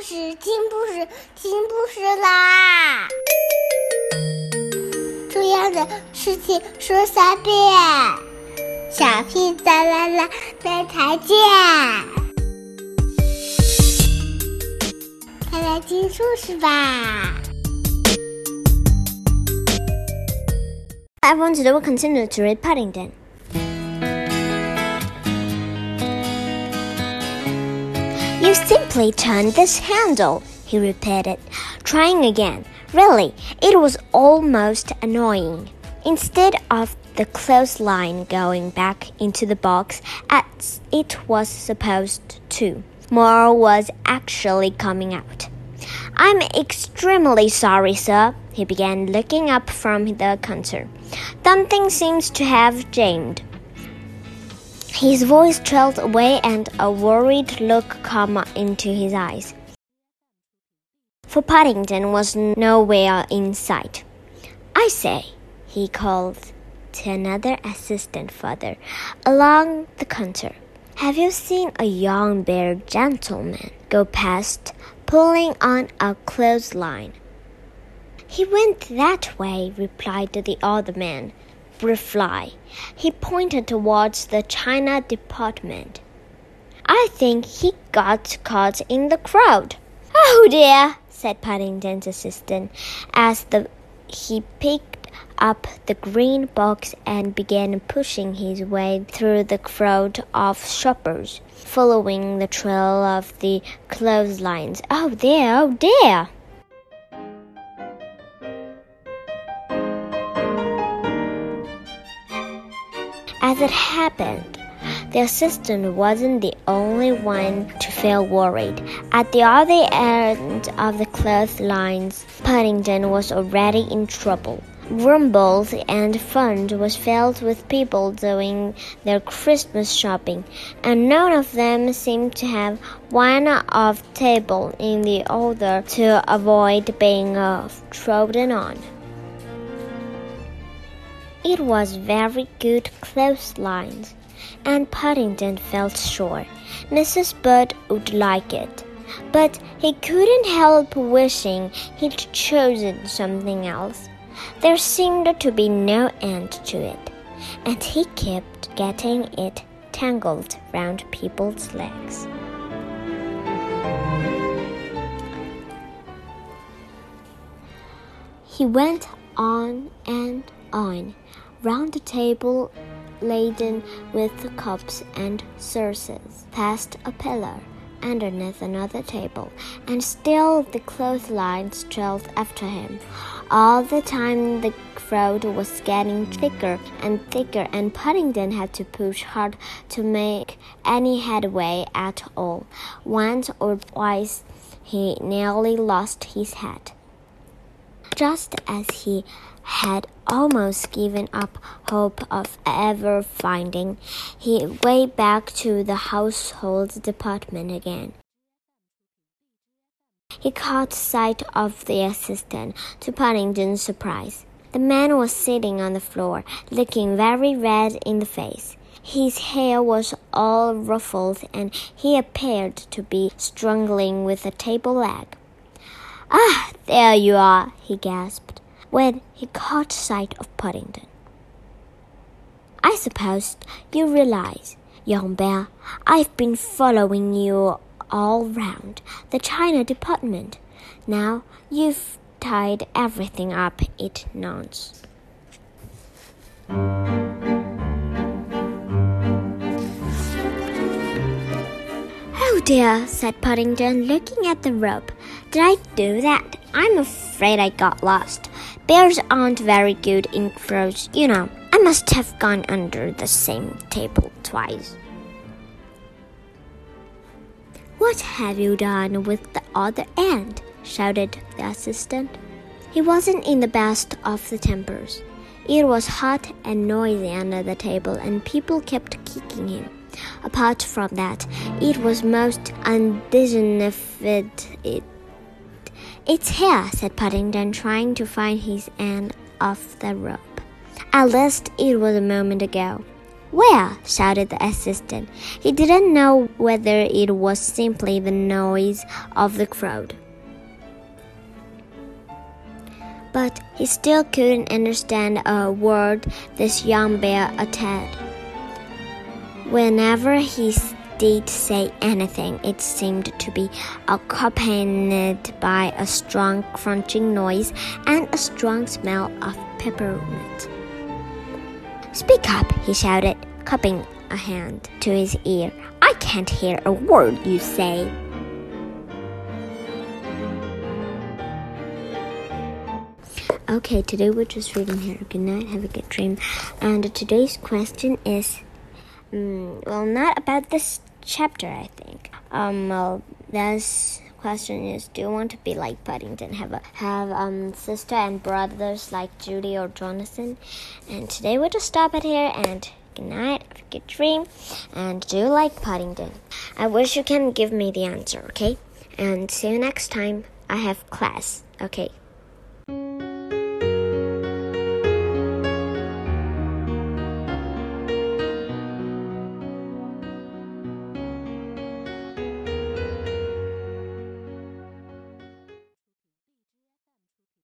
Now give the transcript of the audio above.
事，听故事，听故事啦！重要的事情说三遍，小屁哒啦啦，明天见！快来听故事吧！Everyone, today we continue to read Paddington. You simply turn this handle, he repeated, trying again. Really, it was almost annoying. Instead of the clothesline going back into the box as it was supposed to, more was actually coming out. I'm extremely sorry, sir, he began, looking up from the counter. Something seems to have jammed. His voice trailed away and a worried look came into his eyes. For Paddington was nowhere in sight. I say, he called to another assistant further along the counter. Have you seen a young bear gentleman go past, pulling on a clothesline? He went that way, replied the other man reply. He pointed towards the China department. I think he got caught in the crowd. Oh dear, said Paddington's assistant as the, he picked up the green box and began pushing his way through the crowd of shoppers, following the trail of the clotheslines. Oh dear, oh dear! As it happened, the assistant wasn't the only one to feel worried. At the other end of the clotheslines, Paddington was already in trouble. Rumbles and Fund was filled with people doing their Christmas shopping, and none of them seemed to have one off table in the other to avoid being uh, trodden on. It was very good clotheslines, and Paddington felt sure Mrs. Bird would like it. But he couldn't help wishing he'd chosen something else. There seemed to be no end to it, and he kept getting it tangled round people's legs. He went on and on round the table laden with cups and saucers, past a pillar, underneath another table, and still the clotheslines trailed after him. All the time the crowd was getting thicker and thicker, and Paddington had to push hard to make any headway at all. Once or twice he nearly lost his hat. Just as he had almost given up hope of ever finding, he went back to the household department again. He caught sight of the assistant, to Paddington's surprise. The man was sitting on the floor, looking very red in the face. His hair was all ruffled, and he appeared to be struggling with a table leg. Ah, there you are, he gasped when he caught sight of Paddington. I suppose you realize, young bear, I've been following you all round the China department. Now you've tied everything up, it nods. Oh dear, said Paddington, looking at the rope. Did I do that? I'm afraid I got lost. Bears aren't very good in crowds, you know. I must have gone under the same table twice. What have you done with the other end? shouted the assistant. He wasn't in the best of the tempers. It was hot and noisy under the table, and people kept kicking him. Apart from that, it was most undignified. It it's here, said Paddington, trying to find his end of the rope. At least it was a moment ago. Where? shouted the assistant. He didn't know whether it was simply the noise of the crowd. But he still couldn't understand a word this young bear uttered. Whenever he did say anything, it seemed to be accompanied by a strong crunching noise and a strong smell of peppermint. Speak up, he shouted, cupping a hand to his ear. I can't hear a word you say. Okay, today we're just reading here. Good night, have a good dream. And today's question is um, well, not about this chapter, I think. Um, well, this question is do you want to be like Paddington? Have a have um sister and brothers like Judy or Jonathan? And today we'll just stop it here and good night have a good dream. And do you like Paddington? I wish you can give me the answer okay? And see you next time. I have class okay